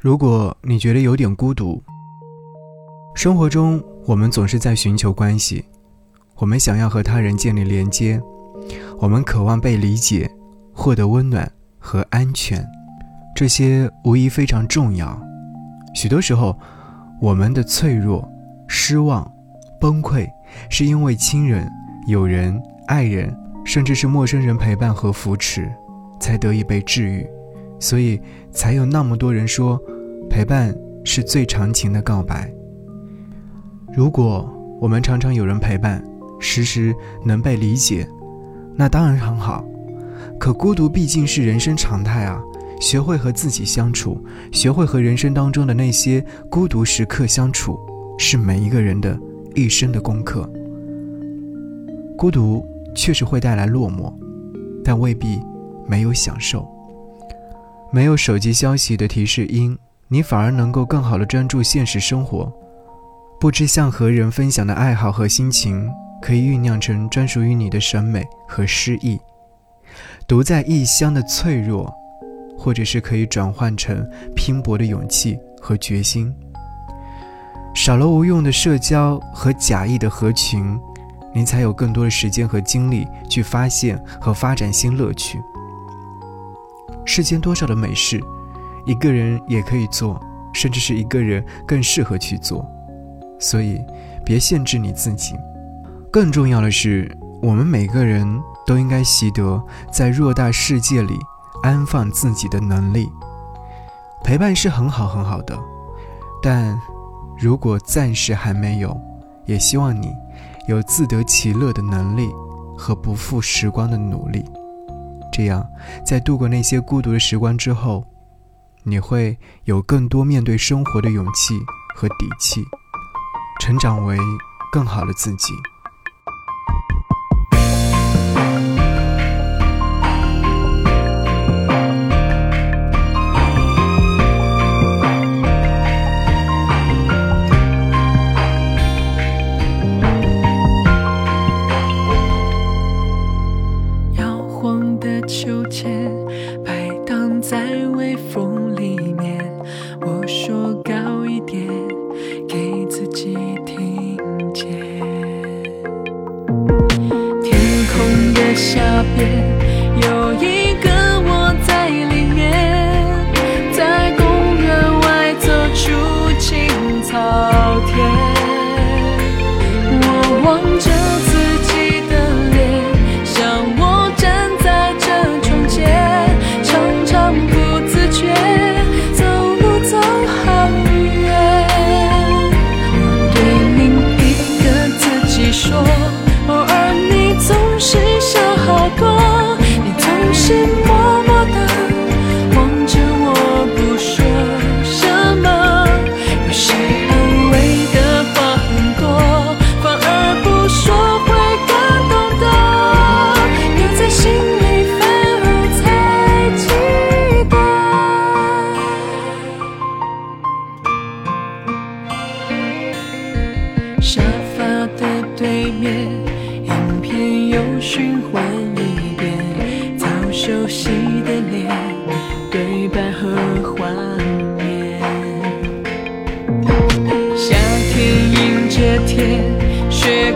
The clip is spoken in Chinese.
如果你觉得有点孤独，生活中我们总是在寻求关系，我们想要和他人建立连接，我们渴望被理解，获得温暖和安全，这些无疑非常重要。许多时候，我们的脆弱、失望、崩溃，是因为亲人、友人、爱人，甚至是陌生人陪伴和扶持，才得以被治愈。所以，才有那么多人说，陪伴是最长情的告白。如果我们常常有人陪伴，时时能被理解，那当然很好。可孤独毕竟是人生常态啊！学会和自己相处，学会和人生当中的那些孤独时刻相处，是每一个人的一生的功课。孤独确实会带来落寞，但未必没有享受。没有手机消息的提示音，你反而能够更好的专注现实生活。不知向何人分享的爱好和心情，可以酝酿成专属于你的审美和诗意。独在异乡的脆弱，或者是可以转换成拼搏的勇气和决心。少了无用的社交和假意的合群，你才有更多的时间和精力去发现和发展新乐趣。世间多少的美事，一个人也可以做，甚至是一个人更适合去做。所以，别限制你自己。更重要的是，我们每个人都应该习得在偌大世界里安放自己的能力。陪伴是很好很好的，但如果暂时还没有，也希望你有自得其乐的能力和不负时光的努力。这样，在度过那些孤独的时光之后，你会有更多面对生活的勇气和底气，成长为更好的自己。说高一点给自己听见。天空的下边对面，影片又循环一遍，早熟悉的脸，对白和画面。夏天迎着天。雪